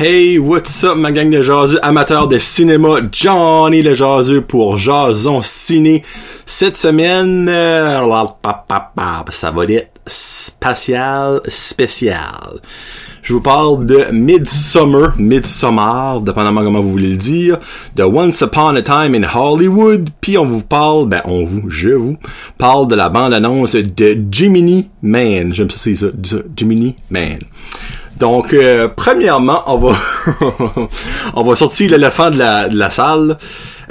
Hey, what's up ma gang de jaseux amateurs de cinéma, Johnny le jaseux pour Jason Ciné. Cette semaine, euh, ça va être spatial spécial. Je vous parle de Midsummer, Midsummer, dépendamment comment vous voulez le dire, de Once Upon a Time in Hollywood, puis on vous parle, ben on vous, je vous, parle de la bande-annonce de Jiminy Man. J'aime ça, c'est ça, Jiminy Man. Donc, euh, premièrement, on va on va sortir l'éléphant de la, de la salle.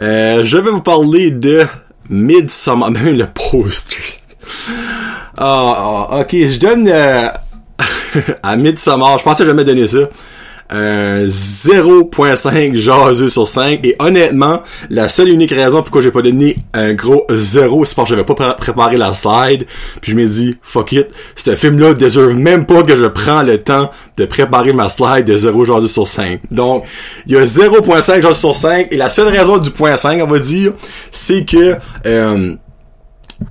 Euh, je vais vous parler de Midsummer, même le poster. Ah, ah, ok, je donne euh, à Midsummer, je pensais jamais donner ça. 0.5 jaseux sur 5 et honnêtement la seule et unique raison pourquoi j'ai pas donné un gros 0 c'est parce que j'avais pas préparé la slide. Puis je me dis fuck it. Ce film là déserve même pas que je prends le temps de préparer ma slide de 0 jaseux sur 5 donc il y a 0.5 jaseux sur 5 et la seule raison du point 5 on va dire c'est que euh,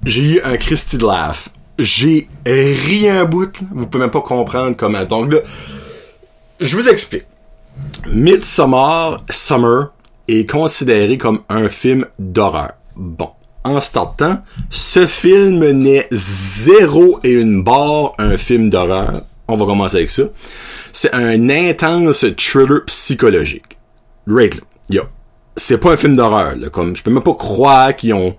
j'ai eu un Christy de laugh j'ai rien bout. Vous pouvez même pas comprendre comment. Donc là je vous explique. Midsummer Summer est considéré comme un film d'horreur. Bon, en startant, ce film n'est zéro et une barre un film d'horreur. On va commencer avec ça. C'est un intense thriller psychologique. Right là. C'est pas un film d'horreur. Comme je peux même pas croire qu'ils ont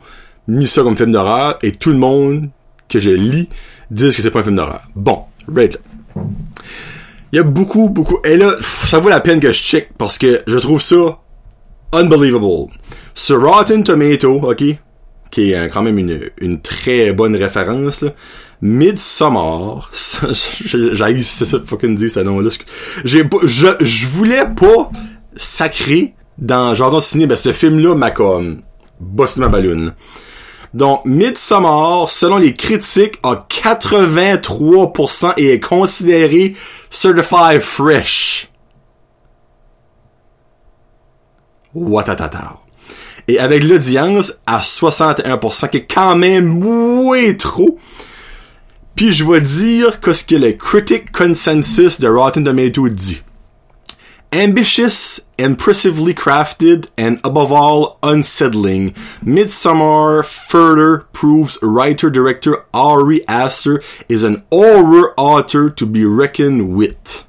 mis ça comme film d'horreur et tout le monde que je lis disent que c'est pas un film d'horreur. Bon, right là. Il y a beaucoup, beaucoup. Et là, ça vaut la peine que je check parce que je trouve ça unbelievable. Sur Rotten Tomato, ok, qui est quand même une, une très bonne référence, là. Midsommar, j'ai ça fucking dit ce nom-là. J'ai je, je voulais pas sacrer dans Jardin Ciné, ben ce film-là m'a comme bossé ma balloune. Donc, Midsommar, selon les critiques, a 83% et est considéré certified fresh. Watatata. Et avec l'audience à 61%, qui est quand même way trop. Puis je vais dire que ce que le critic consensus de Rotten Tomatoes dit. Ambitious, impressively crafted, and above all, unsettling, Midsummer further proves writer-director Ari Aster is an horror author to be reckoned with.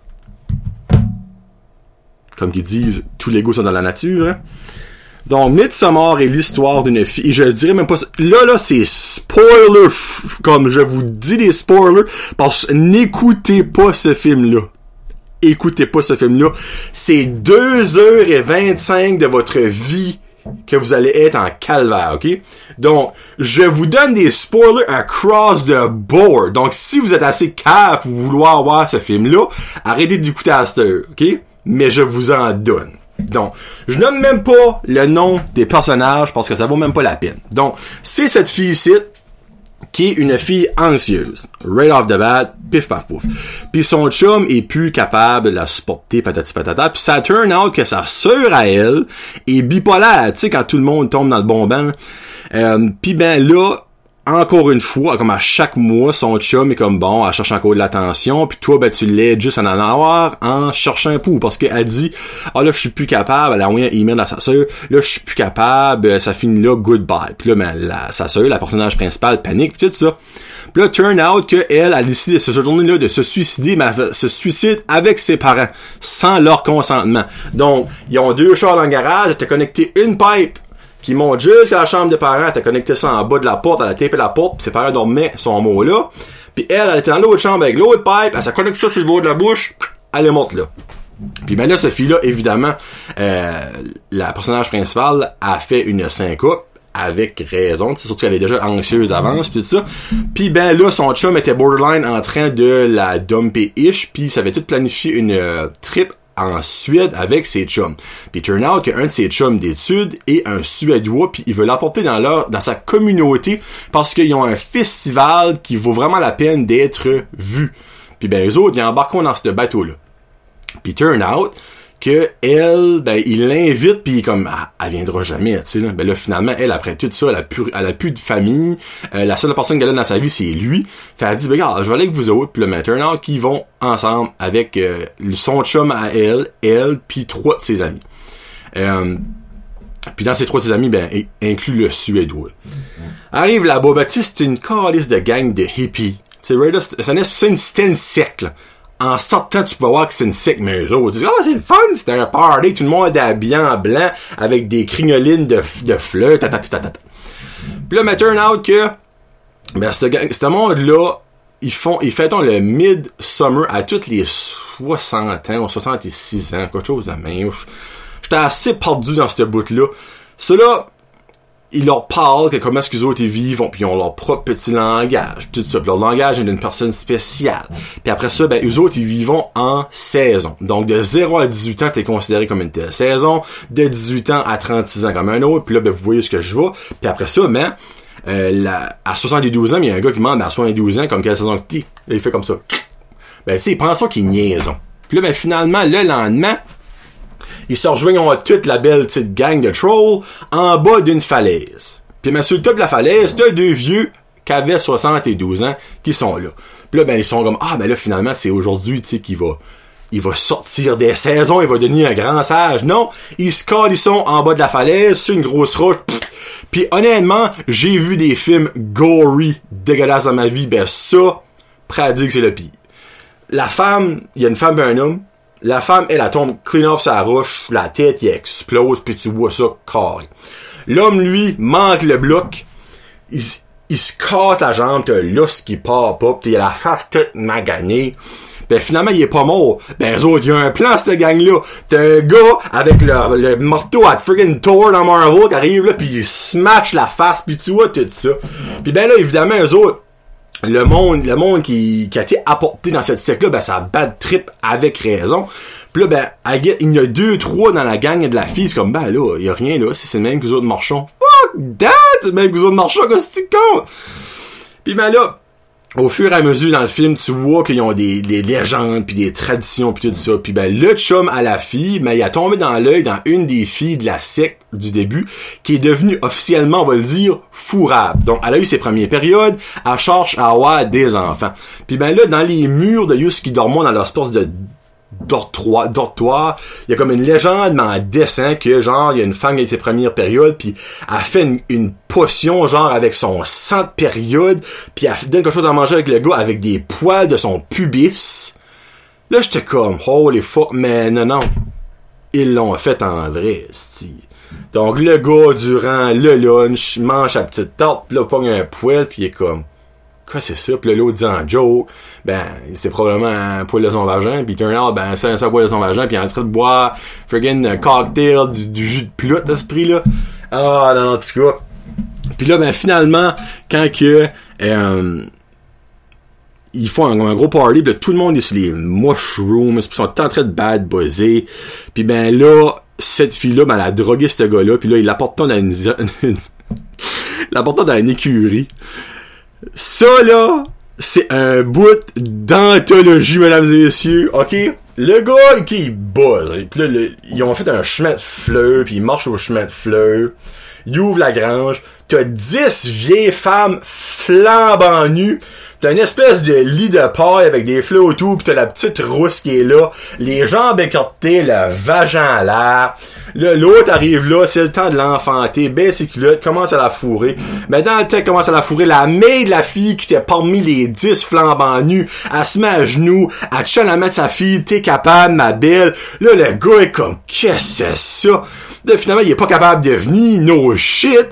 Comme qu'ils disent, tous les goûts sont dans la nature. Hein? Donc, Midsommar est l'histoire d'une fille, et je dirais même pas, là, là, c'est spoiler, comme je vous dis des spoilers, parce n'écoutez pas ce film-là écoutez pas ce film-là. C'est 2h25 de votre vie que vous allez être en calvaire, ok? Donc, je vous donne des spoilers across the board. Donc, si vous êtes assez cave pour vouloir voir ce film-là, arrêtez d'écouter à ok? Mais je vous en donne. Donc, je nomme même pas le nom des personnages parce que ça vaut même pas la peine. Donc, c'est cette fille-ci qui est une fille anxieuse. Right off the bat, pif paf pouf. Puis son chum est plus capable de la supporter, patati patata. Puis ça turn out que sa sœur à elle est bipolaire, tu sais, quand tout le monde tombe dans le bon bain. Euh, puis ben là, encore une fois, comme à chaque mois, son chum est comme bon, elle cherche encore de l'attention, puis toi, ben tu l'aides juste à en avoir en cherchant un pou, parce qu'elle dit, ah là, je suis plus capable, elle a envoyé un email à sa soeur, là, je suis plus capable, ça finit là, goodbye. Puis là, ben, la, sa soeur, la personnage principal, panique, pis tout ça. Puis là, turn out que elle a décidé ce journée-là de se suicider, mais se suicide avec ses parents, sans leur consentement. Donc, ils ont deux chars dans le garage, elle connecté une pipe qui monte jusqu'à la chambre des parents, a connecté ça en bas de la porte, elle a tapé la porte, pis ses parents dormaient son mot là. Puis elle, elle était dans l'autre chambre avec l'autre pipe, elle s'est connecté ça sur le bord de la bouche, elle est morte là. Puis ben là, cette fille-là, évidemment, euh, la personnage principale a fait une syncope avec raison, c'est surtout qu'elle est déjà anxieuse avant, puis tout ça. Puis ben là, son chum était borderline en train de la dumper ish, puis ça avait tout planifié une euh, trip en Suède avec ses chums. Puis turn out qu'un de ses chums d'études est un Suédois, puis il veut l'apporter dans leur, dans sa communauté parce qu'ils ont un festival qui vaut vraiment la peine d'être vu. Puis ben eux autres, ils embarquent dans ce bateau-là. Puis turn out que elle, ben, il l'invite puis comme, ah, elle viendra jamais, tu sais, là. Ben là, finalement, elle, après tout ça, elle a plus, elle a plus de famille. Euh, la seule personne qu'elle a dans sa vie, c'est lui. Fait elle dit, ben, regarde, je vais aller avec vous autres, puis le maintenant, qui vont ensemble avec euh, son chum à elle, elle, puis trois de ses amis. Euh, puis dans ces trois de ses amis, ben, inclut le Suédois. Arrive là-bas, ben, c'est une calice de gang de hippies. C'est une, une cercle en sortant, tu peux voir que c'est une sick, mais eux disent, oh, c'est le fun, c'est un party, tout le monde est habillé en blanc, avec des crignolines de, de fleurs, ta, ta, Puis là, mais turn out que, ben, ce monde-là, ils font, ils fêtent le mid-summer à toutes les 60 ans, ou 66 ans, quelque chose de même. J'étais assez perdu dans ce bout-là. Cela, ils leur parlent que comment est-ce qu'ils autres ils vivent, puis ils ont leur propre petit langage, tout ça. Puis leur langage est d'une personne spéciale. Puis après ça, ben eux autres ils vivent en saison. Donc de 0 à 18 ans, t'es considéré comme une telle saison, de 18 ans à 36 ans comme un autre. Puis là, ben vous voyez ce que je vois. Puis après ça, ben euh, à 72 ans, il y a un gars qui demande à 72 ans comme quelle saison que t'es. Il fait comme ça. Ben tu sais, il pense ça qu'il niaison. Puis là, ben finalement, le lendemain, ils se rejoignent toute la belle petite gang de trolls en bas d'une falaise. Puis mais sur le top de la falaise, t'as deux vieux qui avaient 72 ans qui sont là. Puis là, ben, ils sont comme, ah, ben là, finalement, c'est aujourd'hui, tu sais, qu'il va, il va sortir des saisons, il va devenir un grand sage. Non, ils se sont en bas de la falaise, sur une grosse roche. Puis honnêtement, j'ai vu des films gory, dégueulasses dans ma vie, ben ça, prêt à dire que c'est le pire. La femme, il y a une femme et un homme, la femme, elle, elle tombe clean off sa roche, la tête, il explose, puis tu vois ça carré. L'homme, lui, manque le bloc, il, se casse la jambe, t'as l'os qui part pas, pis il a la face toute maganée. Ben finalement, il est pas mort. Ben eux autres, il y a un plan, cette gang-là. T'as un gars avec le, le marteau à friggin' Thor dans Marvel qui arrive là, pis il smash la face, puis tu vois tout ça. Puis ben là, évidemment, eux autres, le monde, le monde qui, a été apporté dans cette secte-là, ben, ça bad trip avec raison. Puis là, ben, il y a deux, trois dans la gang de la fille, c'est comme, ben là, il y a rien là, c'est le même que les autres marchands. Fuck that! C'est le même que les autres marchands, qu'est-ce que tu? Puis ben là, au fur et à mesure dans le film, tu vois qu'ils ont des, légendes puis des traditions puis tout ça. Puis ben le chum à la fille, mais il a tombé dans l'œil dans une des filles de la secte du début, qui est devenue officiellement, on va le dire, fourrable. Donc elle a eu ses premières périodes, elle cherche à avoir des enfants. Puis ben là, dans les murs de Yus qui dorment dans leur espace de dortoir, il y a comme une légende mais en dessin que genre il y a une femme qui a ses premières périodes puis elle fait une, potion genre avec son sang de période puis elle donne quelque chose à manger avec le gars avec des poils de son pubis. Là j'étais comme holy fuck mais non non ils l'ont fait en vrai style. Donc le gars durant le lunch mange sa petite tarte puis là pogne un poil puis il est comme quoi c'est ça? Puis l'autre dit en joke, ben, c'est probablement un poil de son vagin, puis turn out, ben, c'est un poil de son vagin, puis il est en train de boire friggin' cocktail, du, jus de plotte à ce prix-là. Ah, non, en tout cas. Puis là, ben, finalement, quand que, euh, ils font un, gros party, pis tout le monde est sur les mushrooms, ils sont en train de bad buzzer. Puis ben là, cette fille-là, ben, elle a drogué ce gars-là, puis là, il l'apporte dans une... l'apporte dans une écurie. Ça, là, c'est un bout d'anthologie, mesdames et messieurs, ok? Le gars, qui il buzz. Puis là, ils ont fait un chemin de fleurs, puis il marche au chemin de fleurs. Il ouvre la grange. T'as 10 vieilles femmes flambant nues T'as une espèce de lit de paille avec des fleurs autour, pis t'as la petite rousse qui est là, les jambes écartées, le vagin à l'air. L'autre arrive là, c'est le temps de l'enfanter, baisse ses culottes, commence à la fourrer. Mais dans le temps, commence à la fourrer, la main de la fille qui était parmi les dix flambant nus, elle se met à genoux, elle tient la mettre sa fille, t'es capable, ma belle. Là, le gars est comme, qu'est-ce que c'est ça? finalement, il est pas capable de venir, no shit.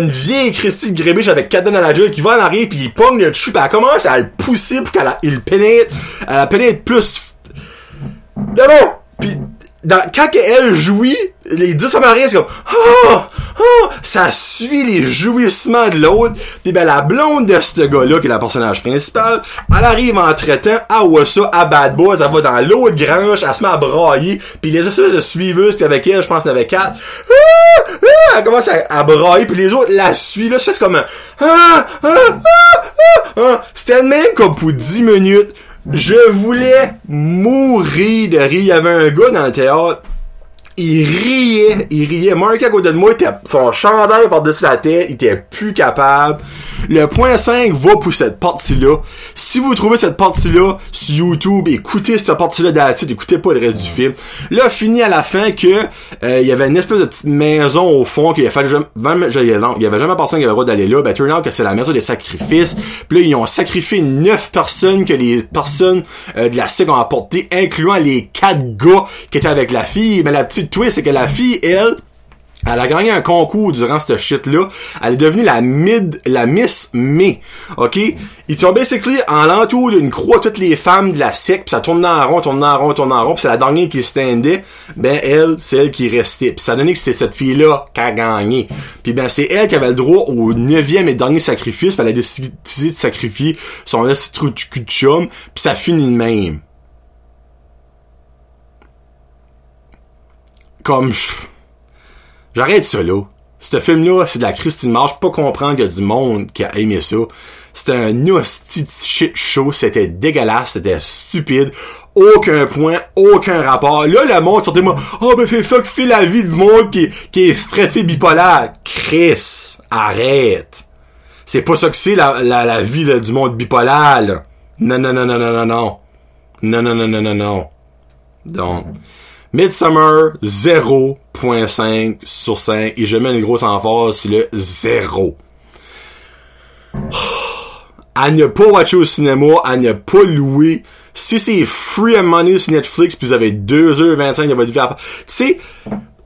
Une vieille Christy de Grébiche avec Caden à la gueule qui va en arrière puis il pogne le dessus elle commence à le pousser pour qu'elle pénètre, elle pénètre plus. Non, non! Pis quand elle jouit, les dix Américains, c'est comme oh, oh, ça suit les jouissements de l'autre. Puis ben la blonde de ce gars-là, qui est la personnage principal, elle arrive en traitant à ça, à Bad Boys, elle va dans l'autre grange, elle se met à brailler, puis les espèces de suiveuses qui avec elle, je pense qu'il y avait quatre, ah, ah, elle commence à, brailler, puis les autres la suivent, là, c'est comme un ah, ah, ah, ah, C'était même comme pour 10 minutes Je voulais mourir de rire. Il y avait un gars dans le théâtre il riait, il riait. Mark à côté de moi, était, son chandail par-dessus la tête, il était plus capable. Le point 5 va pour cette partie-là. Si vous trouvez cette partie-là sur YouTube, écoutez cette partie-là d'attitude, écoutez pas le reste du film. Là, fini à la fin que euh, il y avait une espèce de petite maison au fond qu'il y avait jamais, il y avait jamais personne qui avait le droit d'aller là. Ben, turn out que c'est la maison des sacrifices. Puis là, ils ont sacrifié neuf personnes que les personnes euh, de la SIG ont apporté, incluant les quatre gars qui étaient avec la fille. Mais la petite twist, c'est que la fille, elle, elle a gagné un concours durant cette shit-là. Elle est devenue la mid, la Miss May. OK? Ils sont basically en l'entour d'une croix toutes les femmes de la secte, pis ça tourne en rond, tourne en rond, tourne en rond, pis c'est la dernière qui standait. Ben, elle, c'est elle qui restait. Puis ça donné que c'est cette fille-là qui a gagné. Puis ben, c'est elle qui avait le droit au neuvième et dernier sacrifice, pis elle a décidé de sacrifier son cul de chum, pis ça finit de même. Comme j'arrête ça là. Ce film-là, c'est de la Christine Marche. Je peux pas comprendre qu'il y a du monde qui a aimé ça. C'était un hostie shit show. C'était dégueulasse. C'était stupide. Aucun point. Aucun rapport. Là, le monde sortait moi. Oh, ben, c'est ça que c'est la vie du monde qui, est stressé bipolaire. Chris. Arrête. C'est pas ça que c'est la vie du monde bipolaire, là. Non, non, non, non, non, non, non. Non, non, non, non, non, non. Donc. Midsummer, 0.5 sur 5. Et je mets une grosse emphase sur le 0. À ne pas watcher au cinéma, à ne pas louer. Si c'est free and money sur Netflix, puis vous avez 2h25 de votre vie à... Tu sais,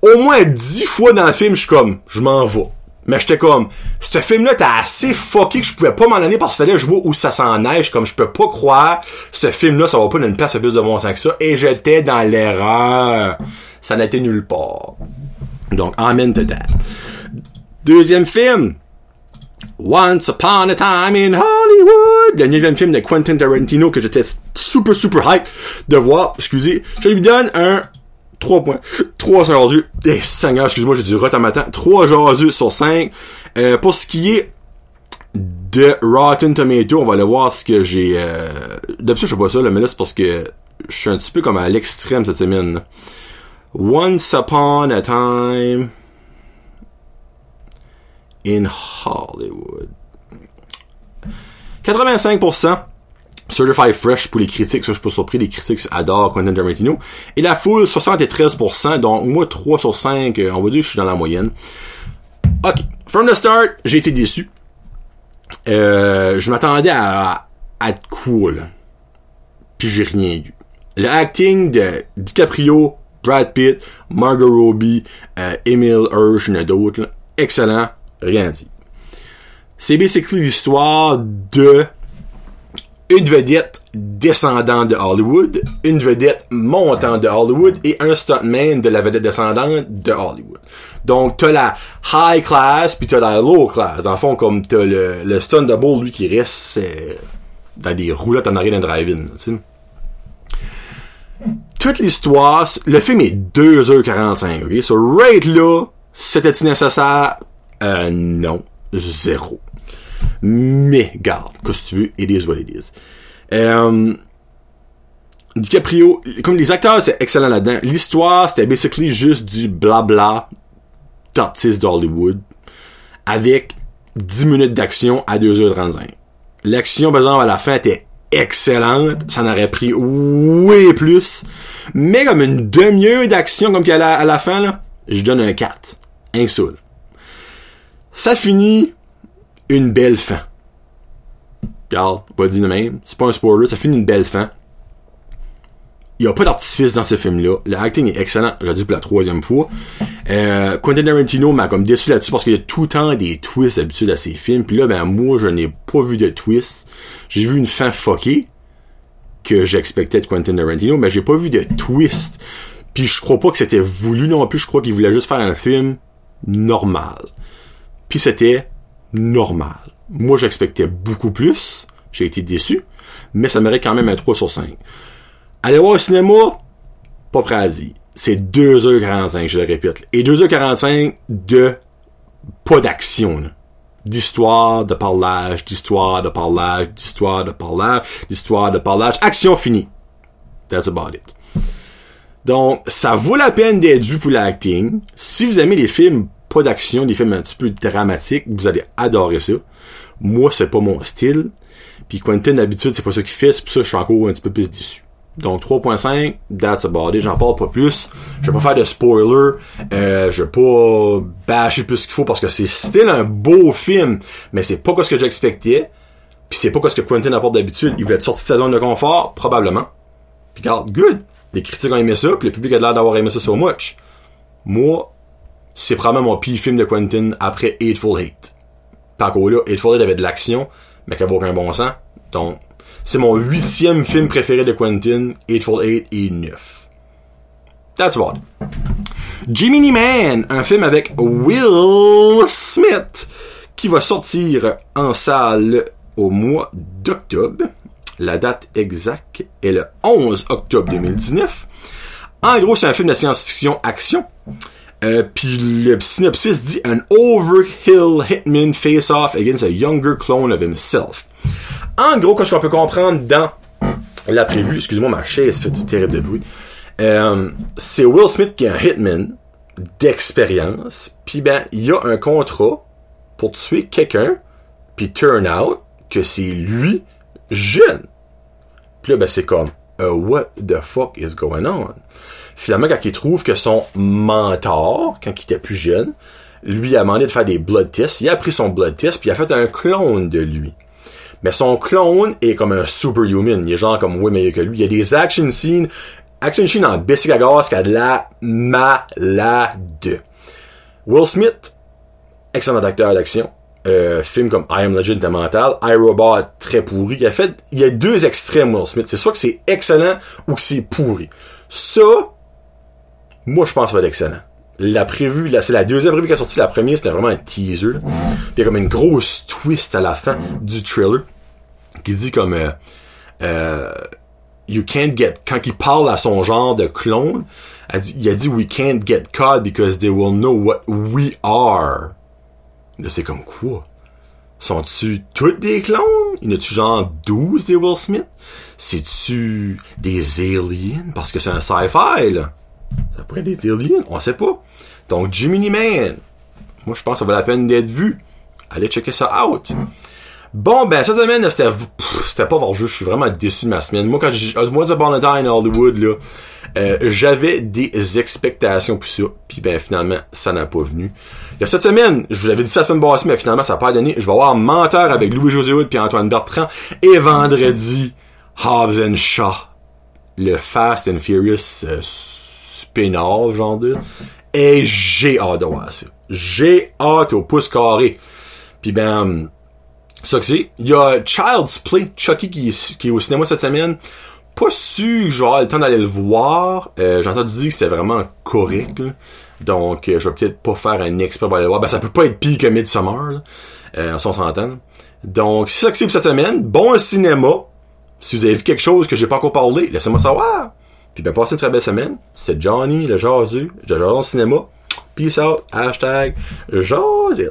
au moins 10 fois dans le film, je suis comme, je m'en vais. Mais j'étais comme, ce film-là t'as assez fucké que je pouvais pas m'en aller parce qu'il fallait jouer où ça s'en neige, comme je peux pas croire, ce film-là, ça va pas d'une place à plus de bon sens que ça, et j'étais dans l'erreur. Ça n'était nulle part. Donc, amen that. Deuxième film. Once Upon a Time in Hollywood. Le neuvième film de Quentin Tarantino que j'étais super super hype de voir. Excusez. Je lui donne un 3 points. 3 jaseux. Eh, Seigneur, excuse-moi, j'ai du matin. 3 jaseux sur 5. Euh, pour ce qui est de Rotten Tomato, on va aller voir ce que j'ai... Euh... D'habitude, je sais pas ça, là, mais parce que je suis un petit peu comme à l'extrême cette semaine. Once Upon a Time in Hollywood. 85% Certified Fresh pour les critiques, ça je suis pas surpris, les critiques adorent Quentin Tarantino. Et la foule, 73%, donc moi 3 sur 5, euh, on va dire que je suis dans la moyenne. Ok, from the start, j'ai été déçu. Euh, je m'attendais à, à être cool. Puis j'ai rien eu. Le acting de DiCaprio, Brad Pitt, Margot Robbie, euh, Emile Hirsch, et d'autres, excellent, rien dit. C'est basically l'histoire de une vedette descendante de Hollywood, une vedette montant de Hollywood et un stuntman de la vedette descendante de Hollywood. Donc t'as la high class puis t'as la low class. Dans le fond, comme t'as le, le stunt double lui qui reste dans des roulettes en arrière d'un drive-in. Toute l'histoire, le film est 2h45, ok? So right là, c'était-il nécessaire? Euh, non. Zéro. Mais, garde, qu'est-ce que tu veux, it is what it is. Euh, DiCaprio, comme les acteurs, c'est excellent là-dedans. L'histoire, c'était basically juste du blabla d'artistes d'Hollywood avec 10 minutes d'action à 2h35. L'action, par exemple, à la fin était excellente. Ça en aurait pris way plus. Mais comme une demi-heure d'action comme qu'il y a à la, fin, là, je donne un 4. Un seul. Ça finit une belle fin. Regarde, pas dire de même. C'est pas un spoiler, ça finit une belle fin. Il y a pas d'artifice dans ce film-là. Le acting est excellent. J'ai dit pour la troisième fois. Euh, Quentin Tarantino m'a comme déçu là-dessus parce qu'il y a tout le temps des twists habituels à ses films. Puis là, ben moi, je n'ai pas vu de twist. J'ai vu une fin fuckée que j'expectais de Quentin Tarantino, mais j'ai pas vu de twist. Puis je crois pas que c'était voulu non plus. Je crois qu'il voulait juste faire un film normal. Puis c'était normal. Moi, j'expectais beaucoup plus. J'ai été déçu. Mais ça mérite quand même un 3 sur 5. Aller voir au cinéma, pas prêt à dire. C'est 2h45, je le répète. Et 2h45 de pas d'action. d'histoire, de parlage, d'histoire, de parlage, d'histoire, de parlage, d'histoire, de parlage. Action finie. That's about it. Donc, ça vaut la peine d'être vu pour l'acting. Si vous aimez les films pas d'action, des films un petit peu dramatiques, vous allez adorer ça. Moi, c'est pas mon style. Puis Quentin, d'habitude, c'est pas ça qu'il fait, c'est ça je suis encore un petit peu plus déçu. Donc 3.5, that's about it. J'en parle pas plus. Je vais pas faire de spoiler. Euh, je vais pas bâcher plus qu'il faut parce que c'est still un beau film, mais c'est pas ce que j'expectais. Puis c'est pas ce que Quentin apporte d'habitude. Il veut être sorti de sa zone de confort, probablement. Puis regarde, good. Les critiques ont aimé ça, puis le public a l'air d'avoir aimé ça so much. Moi, c'est probablement mon pire film de Quentin après Hateful Hate. Par contre là, Hateful Hate avait de l'action, mais qui avait aucun bon sens. Donc, c'est mon huitième film préféré de Quentin, Hateful Eight et 9. That's about Jiminy Man, un film avec Will Smith, qui va sortir en salle au mois d'octobre. La date exacte est le 11 octobre 2019. En gros, c'est un film de science-fiction action. Euh, Puis le synopsis dit An overkill hitman face off against a younger clone of himself. En gros, qu'est-ce qu'on peut comprendre dans la prévue, excusez-moi, ma chaise fait du terrible de bruit. Euh, c'est Will Smith qui est un hitman d'expérience, puis ben, il y a un contrat pour tuer quelqu'un, puis turn out que c'est lui jeune. Puis là, ben, c'est comme, what the fuck is going on? Finalement, quand il trouve que son mentor, quand il était plus jeune, lui a demandé de faire des blood tests, il a pris son blood test, puis il a fait un clone de lui. Mais son clone est comme un superhuman. Il est genre comme oui meilleur que lui. Il y a des action scenes, action scenes en Bessic à qui a de la malade. Will Smith, excellent acteur d'action. Euh, film comme I Am Legend mental, iRobot très pourri. Il a fait, il y a deux extrêmes Will Smith. C'est soit que c'est excellent ou que c'est pourri. Ça, moi je pense que ça va être excellent. La prévue, là, c'est la deuxième prévue qui a sorti. La première, c'était vraiment un teaser. Il y a comme une grosse twist à la fin du trailer qui dit comme euh, euh, you can't get quand il parle à son genre de clone il a dit we can't get caught because they will know what we are là c'est comme quoi? Sont-tu toutes des clones? Il y en a-tu genre 12 des Will Smith? C'est-tu des aliens? Parce que c'est un sci-fi là. Ça pourrait être des aliens on sait pas. Donc Jiminy Man moi je pense que ça vaut la peine d'être vu. Allez checker ça out Bon, ben, cette semaine, c'était, c'était pas voir juste, je suis vraiment déçu de ma semaine. Moi, quand j'ai, moi, de Bonatine Hollywood, là, euh, j'avais des expectations pour ça, puis ben, finalement, ça n'a pas venu. Là, cette semaine, je vous avais dit ça la semaine passée, mais finalement, ça n'a pas donné. Je vais avoir Menteur avec Louis-José Wood puis Antoine Bertrand, et vendredi, Hobbs and Shaw. Le Fast and Furious euh, spin-off, genre de. Et j'ai hâte de voir ça. J'ai hâte au pouce carré. Puis ben, ça que c'est. Il y a Child's Play, Chucky, qui, qui est au cinéma cette semaine. Pas sûr que j'aurai le temps d'aller le voir. Euh, J'ai dire que c'était vraiment correct. Donc, euh, je vais peut-être pas faire un expert pour aller le voir. Ben, ça peut pas être pire que Midsummer. Là, euh, en son centaine. Donc, c'est ça que c'est pour cette semaine. Bon cinéma. Si vous avez vu quelque chose que j'ai pas encore parlé, laissez-moi savoir. Puis ben, passez une très belle semaine. C'est Johnny, le jasu, de Jason Cinéma. Peace out. Hashtag Jasit.